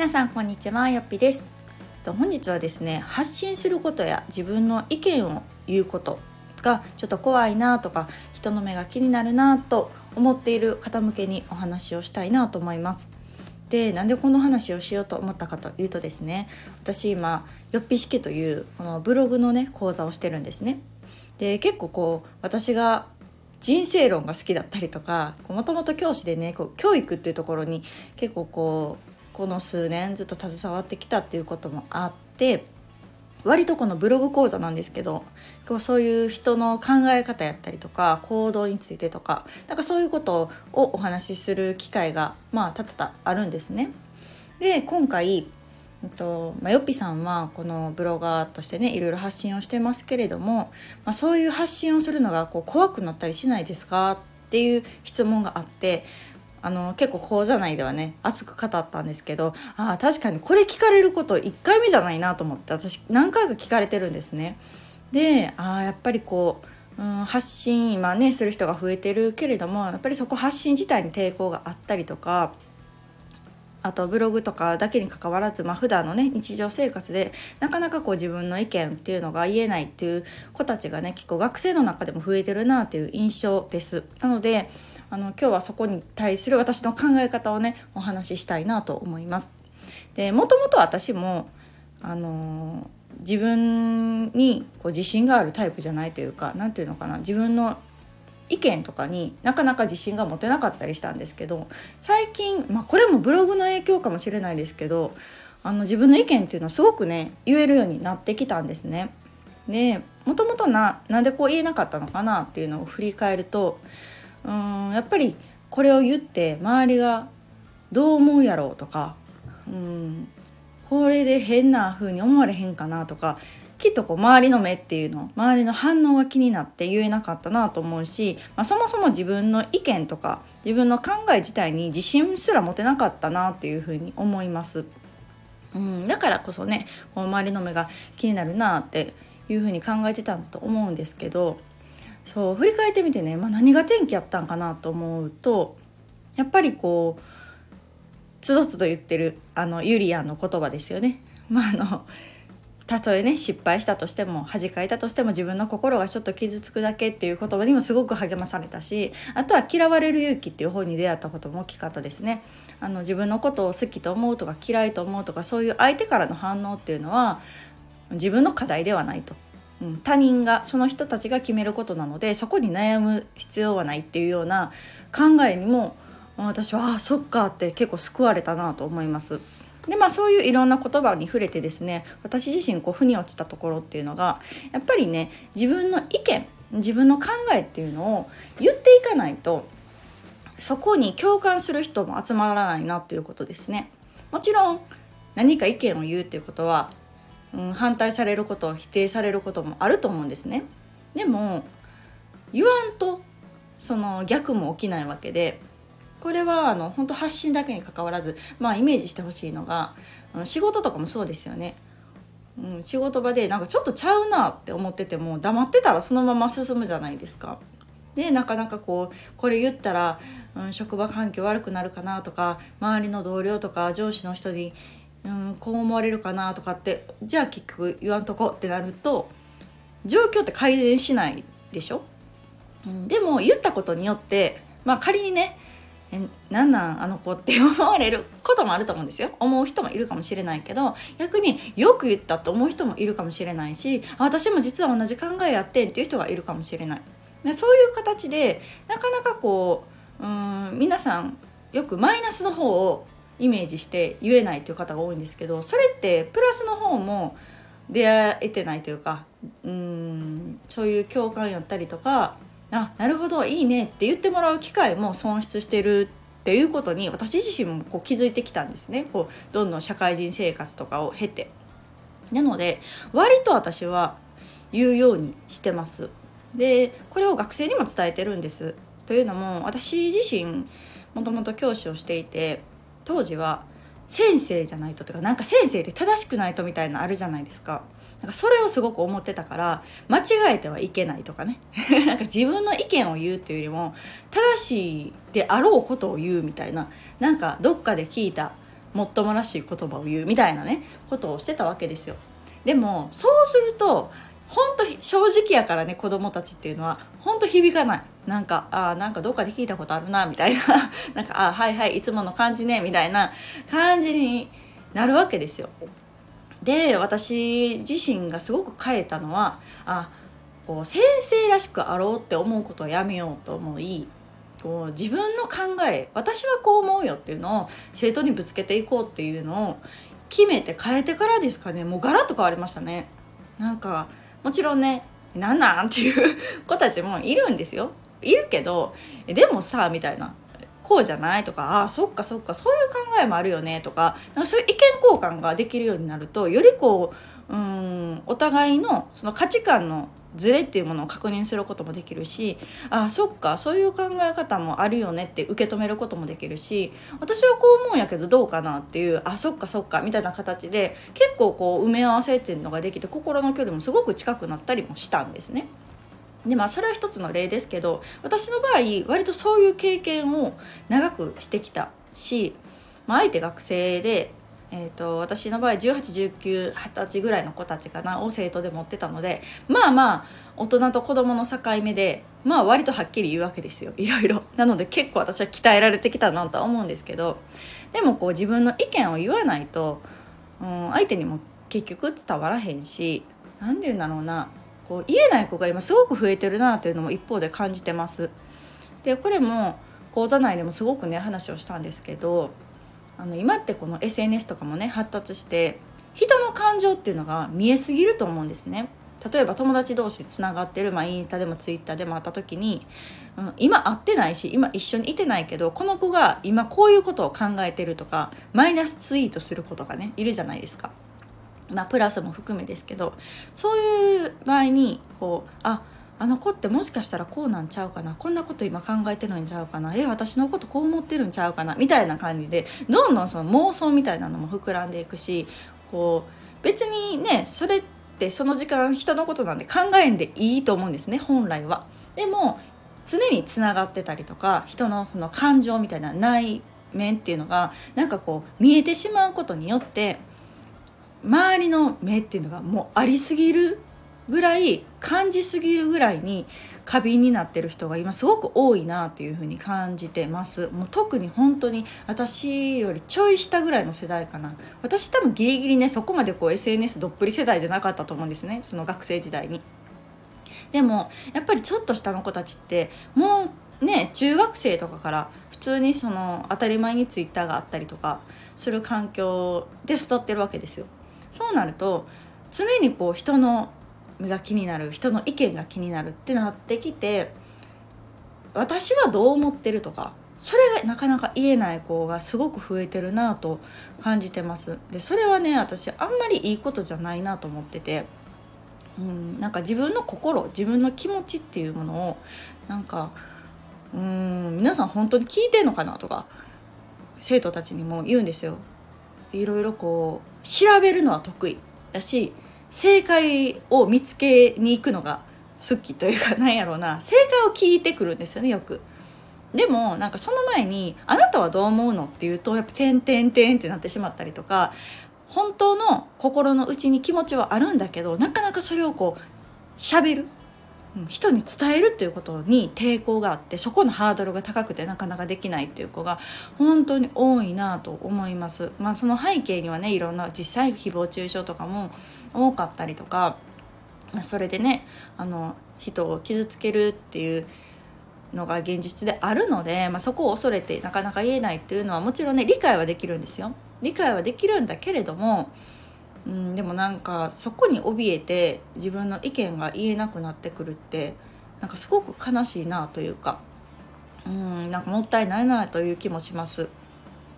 皆さんこんにちはよっぴです。本日はですね発信することや自分の意見を言うことがちょっと怖いなとか人の目が気になるなと思っている方向けにお話をしたいなと思います。でなんでこの話をしようと思ったかというとですね私今よっぴ式というこのブログのね講座をしてるんですね。で結構こう私が人生論が好きだったりとかもともと教師でねこう教育っていうところに結構こうこの数年ずっと携わってきたっていうこともあって割とこのブログ講座なんですけどそういう人の考え方やったりとか行動についてとかなんかそういうことをお話しする機会がまあ多々あるんですね。で今回とま、よっぴさんはこのブロガーとしてねいろいろ発信をしてますけれども、まあ、そういう発信をするのがこう怖くなったりしないですかっていう質問があってあの結構講座内ではね熱く語ったんですけどあ確かにこれ聞かれること1回目じゃないなと思って私何回か聞かれてるんですね。であやっぱりこう、うん、発信今ねする人が増えてるけれどもやっぱりそこ発信自体に抵抗があったりとかあとブログとかだけにかかわらず、まあ、普段のね日常生活でなかなかこう自分の意見っていうのが言えないっていう子たちがね結構学生の中でも増えてるなっていう印象です。なのであの今日はそこに対する私の考え方をねお話ししたいなと思います。でもともと私もあの自分にこう自信があるタイプじゃないというか何て言うのかな自分の意見とかになかなか自信が持てなかったりしたんですけど最近、まあ、これもブログの影響かもしれないですけどあの自分の意見っていうのはすごくね言えるようになってきたんですね。でもともとななんでこう言えなかったのかなっていうのを振り返るとうんやっぱりこれを言って周りがどう思うやろうとかうんこれで変な風に思われへんかなとかきっとこう周りの目っていうの周りの反応が気になって言えなかったなと思うし、まあ、そもそも自分の意見とか自分の考え自体に自信すら持てなかったなっていうふうに思います。うん、だからこそねこう周りの目が気になるなっていうふうに考えてたんだと思うんですけどそう振り返ってみてね、まあ、何が転機やったんかなと思うとやっぱりこうつどつど言ってるあのユリアンの言葉ですよね。まあ、あのたとえね失敗したとしても恥かいたとしても自分の心がちょっと傷つくだけっていう言葉にもすごく励まされたしあとは「嫌われる勇気」っていう本に出会ったことも大きかったですね。あの自分のことを好きと思うとか嫌いと思うとかそういう相手からの反応っていうのは自分の課題ではないと。うん、他人がその人たちが決めることなのでそこに悩む必要はないっていうような考えにも私はそっかって結構救われたなと思います。でまあそういういろんな言葉に触れてですね私自身こう腑に落ちたところっていうのがやっぱりね自分の意見自分の考えっていうのを言っていかないとそこに共感する人も集まらないなっていうことですね。もちろん何か意見を言うっていうことはうん、反対されること否定されることもあると思うんですね。でも言わんとその逆も起きないわけでこれはあの本当発信だけにかかわらず、まあ、イメージしてほしいのがうん仕事とかもそうですよね。うん、仕事場でなんかちょっとちゃうなって思ってても黙ってたらそのまま進むじゃないですか。でなかなかこうこれ言ったら、うん、職場環境悪くなるかなとか周りの同僚とか上司の人にうんこう思われるかなとかってじゃあ結局言わんとこってなると状況って改善しないでしょ、うん、でも言ったことによってまあ仮にねえなんなんあの子って思われることもあると思うんですよ。思う人もいるかもしれないけど逆によく言ったと思う人もいるかもしれないし私も実は同じ考えやってんっていう人がいるかもしれない。でそういう形でなかなかこううん皆さんよくマイナスの方をイメージして言えないという方が多いんですけどそれってプラスの方も出会えてないというかうんそういう共感やったりとかあなるほどいいねって言ってもらう機会も損失してるっていうことに私自身もこう気づいてきたんですねこうどんどん社会人生活とかを経て。なので割と私は言うようにしてます。でこれを学生にも伝えてるんです。というのも私自身もともと教師をしていて当時は先生じゃないととかなんか先生で正しくないとみたいなあるじゃないですか。なんかそれをすごく思ってたから間違えてはいけないとかね。なんか自分の意見を言うっていうよりも正しいであろうことを言うみたいななんかどっかで聞いたもっともらしい言葉を言うみたいなねことをしてたわけですよ。でもそうすると本当正直やからね子供たちっていうのは本当響かない。なんかあなんかどっかで聞いたことあるなみたいな。なんかあはいはいいつもの感じねみたいな感じになるわけですよ。で私自身がすごく変えたのはあこう先生らしくあろうって思うことをやめようと思いこう自分の考え私はこう思うよっていうのを生徒にぶつけていこうっていうのを決めて変えてからですかね。もうガラッと変わりましたね。なんかもちろんねなんなんっていう子たちもいるんですよ。いるけどでもさみたいなこうじゃないとかあそっかそっかそういう考えもあるよねとかなんかそういう意見交換ができるようになるとよりこううんお互いのその価値観のズレっていうものを確認することもできるしあそっかそういう考え方もあるよねって受け止めることもできるし私はこう思うんやけどどうかなっていうあそっかそっかみたいな形で結構こう埋め合わせっていうのができて心の距離もすごく近くなったりもしたんですね。でまあそれは一つの例ですけど私の場合割とそういう経験を長くしてきたし、まあ、相手学生でえーと、私の場合181920歳ぐらいの子たちかなを生徒で持ってたのでまあまあ大人と子供の境目でまあ割とはっきり言うわけですよ。いろいろ。なので結構私は鍛えられてきたなとは思うんですけどでもこう自分の意見を言わないと、うん、相手にも結局伝わらへんし何て言うんだろうな。こう言えない子が今すごく増えてるなというのも一方で感じてます。でこれも講座内でもすごくね話をしたんですけどあの今ってこの SNS とかもね発達して人の感情っていうのが見えすぎると思うんですね。例えば友達同士つながってる、まあ、インスタでもツイッターでも会った時に、うん、今会ってないし今一緒にいてないけどこの子が今こういうことを考えてるとかマイナスツイートする子とかねいるじゃないですか。まあ、プラスも含めですけどそういう場合にこうああの子ってもしかしたらこうなんちゃうかなこんなこと今考えてるんちゃうかなえ私のことこう思ってるんちゃうかなみたいな感じでどんどんその妄想みたいなのも膨らんでいくしこう別にねそれってその時間人のことなんで考えんでいいと思うんですね本来は。でも常につながってたりとか人のその感情みたいな内面っていうのがなんかこう見えてしまうことによって周りの目っていうのがもうありすぎるぐらい感じすぎるぐらいに過敏になってる人が今すごく多いなっていうふうに感じてます。もう特に本当に私よりちょい下ぐらいの世代かな。私多分ギリギリねそこまでこう SNS どっぷり世代じゃなかったと思うんですね。その学生時代に。でもやっぱりちょっと下の子たちってもうね中学生とかから普通にその当たり前にツイッターがあったりとかする環境で育ってるわけですよ。そうなると常にこう人の目が気になる人の意見が気になるってなってきて私はどう思ってるとかそれがなかなか言えない子がすごく増えてるなと感じてます。でそれはね私あんまりいいことじゃないなと思っててうんなんか自分の心自分の気持ちっていうものをなんかうん皆さん本当に聞いてんのかなとか生徒たちにも言うんですよ。いろいろこう調べるのは得意だし正解を見つけに行くのが好きというかなんやろうな正解を聞いてくるんですよねよく。でもなんかその前に「あなたはどう思うの?」って言うとやっぱ「てんてんてん」ってなってしまったりとか本当の心の内に気持ちはあるんだけどなかなかそれをこう喋る人に伝えるっていうことに抵抗があってそこのハードルが高くてなかなかできないっていう子が本当に多いなと思います。まあ、その背景にはねいろんな実際誹謗中傷とかも多かったりとか、まあ、それでねあの人を傷つけるっていうのが現実であるので、まあ、そこを恐れてなかなか言えないっていうのはもちろんね理解はできるんですよ。理解はできるんだけれどもうん、でもなんかそこに怯えて自分の意見が言えなくなってくるってなんかすごく悲しいなというかうんなんかもったいないなという気もします。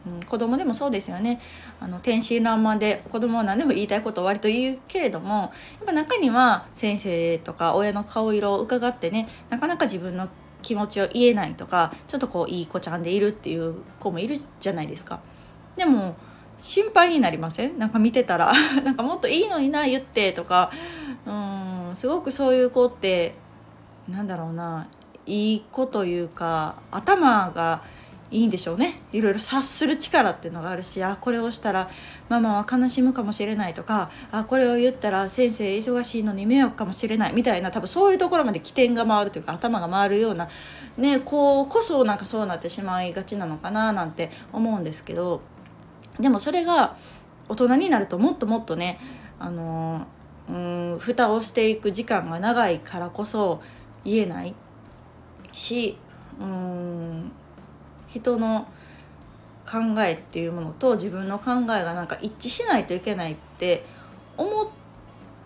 うん、子供でもそうですよねあの天真爛漫で子供は何でも言いたいことを割と言うけれどもやっぱ中には先生とか親の顔色を伺ってねなかなか自分の気持ちを言えないとかちょっとこういい子ちゃんでいるっていう子もいるじゃないですか。でも心配になりません？なんか見てたら なんかもっといいのにな言ってとか。うんすごくそういう子ってなんだろうないい子というか頭がいいんでしょうね。いろいろ察する力っていうのがあるしあこれをしたらママは悲しむかもしれないとかあこれを言ったら先生忙しいのに迷惑かもしれないみたいな多分そういうところまで起点が回るというか頭が回るようなねこうこそなんかそうなってしまいがちなのかななんて思うんですけど。でもそれが大人になるともっともっとねあのうん蓋をしていく時間が長いからこそ言えないしうん人の考えっていうものと自分の考えがなんか一致しないといけないって思っ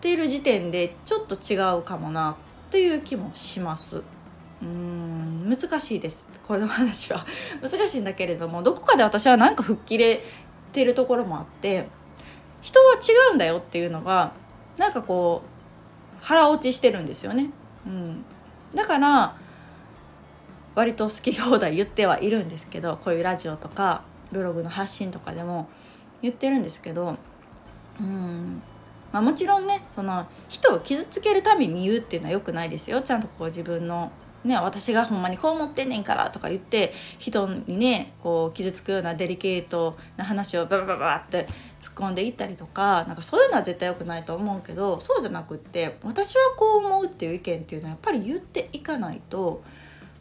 ている時点でちょっと違うかもなっていう気もします。うん難しいですこの話は 難しいんだけれどもどこかで私はなんか吹っ切れてるところもあって人は違うんだよっていうのがなんかこう腹落ちしてるんですよね。うん、だから割と好き放題言ってはいるんですけどこういうラジオとかブログの発信とかでも言ってるんですけどうん。まあ、もちろんねその人を傷つけるために言うっていうのはよくないですよ。ちゃんとこう自分のね、私がほんまにこう思ってんねんからとか言って人にねこう傷つくようなデリケートな話をババババって突っ込んでいったりとかなんかそういうのは絶対良くないと思うけどそうじゃなくって私はこう思うっていう意見っていうのはやっぱり言っていかないと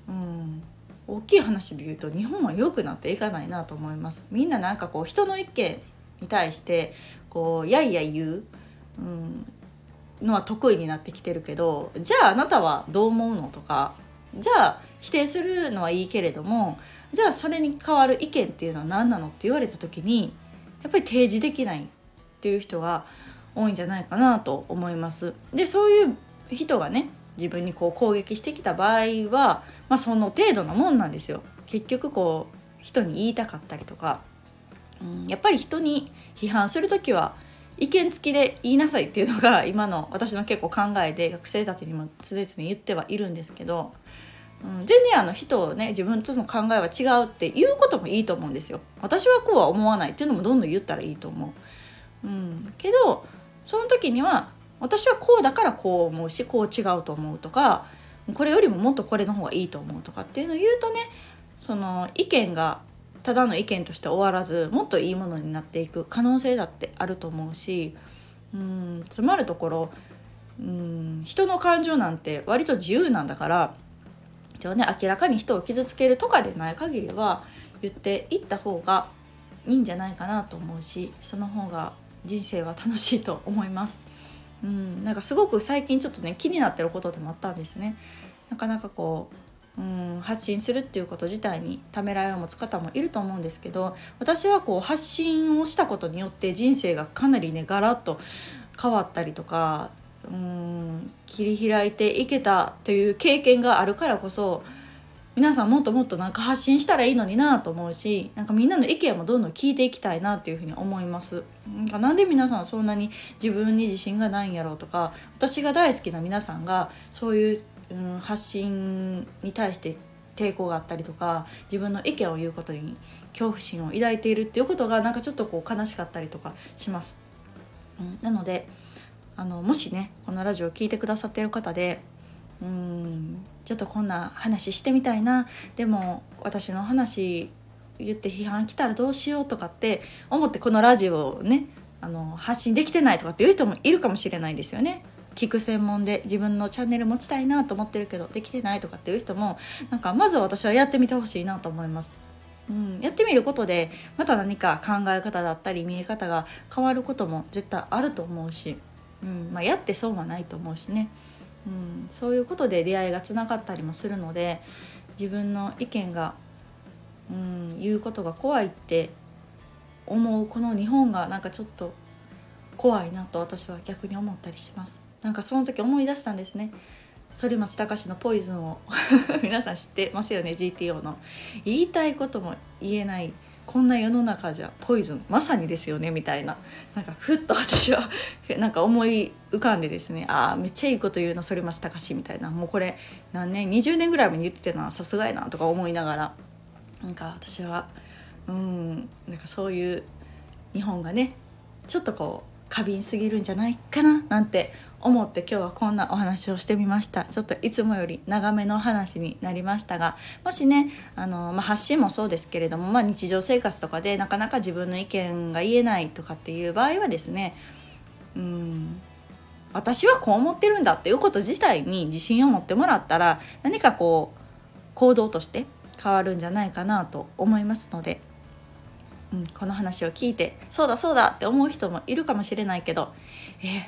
うん、大きい話で言うと日本は良くなっていかないなと思います。みんななんかこう人の意見に対してこうやいや言う、うん、のは得意になってきてるけどじゃああなたはどう思うのとかじゃあ否定するのはいいけれどもじゃあそれに代わる意見っていうのは何なのって言われた時にやっぱり提示できないっていう人が多いんじゃないかなと思います。でそういう人がね自分にこう攻撃してきた場合は、まあ、その程度のもんなんですよ。結局こう人に言いたかったりとか、うん、やっぱり人に批判する時は意見付きで言いなさいっていうのが今の私の結構考えで学生たちにも常々言ってはいるんですけど、うん、全然あの人をね自分との考えは違うって言うこともいいと思うんですよ。私はこうは思わないっていうのもどんどん言ったらいいと思う。うん、けどその時には私はこうだからこう思うしこう違うと思うとかこれよりももっとこれの方がいいと思うとかっていうのを言うとねその意見がただの意見として終わらずもっといいものになっていく可能性だってあると思うしうんつまるところうん人の感情なんて割と自由なんだからでね明らかに人を傷つけるとかでない限りは言っていった方がいいんじゃないかなと思うしその方が人生は楽しいと思います。うん、なんかすごく最近ちょっとね気になってることでもあったんですね。なかなかこう、うん、発信するっていうこと自体にためらいを持つ方もいると思うんですけど私はこう発信をしたことによって人生がかなりねガラッと変わったりとかうん切り開いていけたという経験があるからこそ皆さんもっともっとなんか発信したらいいのになと思うしなんかみんなの意見もどんどん聞いていきたいなっていうふうに思います。なんかなんで皆さんそんなに自分に自信がないんやろうとか私が大好きな皆さんがそういう、うん、発信に対して抵抗があったりとか自分の意見を言うことに恐怖心を抱いているっていうことがなんかちょっとこう悲しかったりとかします、うん、なのであのもしねこのラジオを聴いてくださってる方でうんちょっとこんな話してみたいなでも私の話言って批判来たらどうしようとかって思ってこのラジオをねあの発信できてないとかっていう人もいるかもしれないですよね。聞く専門で自分のチャンネル持ちたいなと思ってるけどできてないとかっていう人もなんかまずは私はやってみてほしいなと思います。うん、やってみることでまた何か考え方だったり見え方が変わることも絶対あると思うし、うんまあ、やって損はないと思うしね。うん、そういうことで出会いがつながったりもするので自分の意見が、うん、言うことが怖いって思うこの日本がなんかちょっと怖いなと私は逆に思ったりします。なんかその時思い出したんですね。反町隆史の「ポイズン」を。皆さん知ってますよね？GTO の。言いたいことも言えないこんな世の中じゃポイズンまさにですよねみたいな。なんかふっと私は なんか思い浮かんでですねああめっちゃいいこと言うの反町隆史みたいな。もうこれ何年20年ぐらい前に言ってたなさすがやなとか思いながら。なんか私はうんなんかそういう日本がねちょっとこう過敏すぎるんじゃないかななんて思って今日はこんなお話をしてみました。ちょっといつもより長めの話になりましたがもしねあの、まあ、発信もそうですけれども、まあ、日常生活とかでなかなか自分の意見が言えないとかっていう場合はですねうん私はこう思ってるんだっていうこと自体に自信を持ってもらったら何かこう行動として変わるんじゃないかなと思いますので、うん、この話を聞いてそうだそうだって思う人もいるかもしれないけどえー、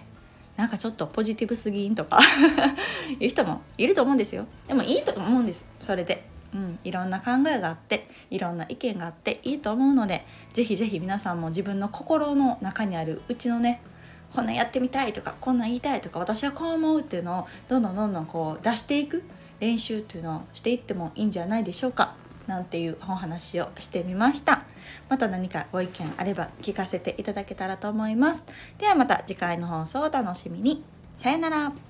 なんかちょっとポジティブすぎんとか。いう人もいると思うんですよ。でもいいと思うんです。それで、うん、いろんな考えがあっていろんな意見があっていいと思うので是非是非皆さんも自分の心の中にあるうちのねこんなやってみたいとかこんな言いたいとか私はこう思うっていうのをどんどんどんどんこう出していく練習っていうのをしていってもいいんじゃないでしょうか。なんていうお話をしてみました。また何かご意見あれば聞かせていただけたらと思います。ではまた次回の放送をお楽しみに。さよなら。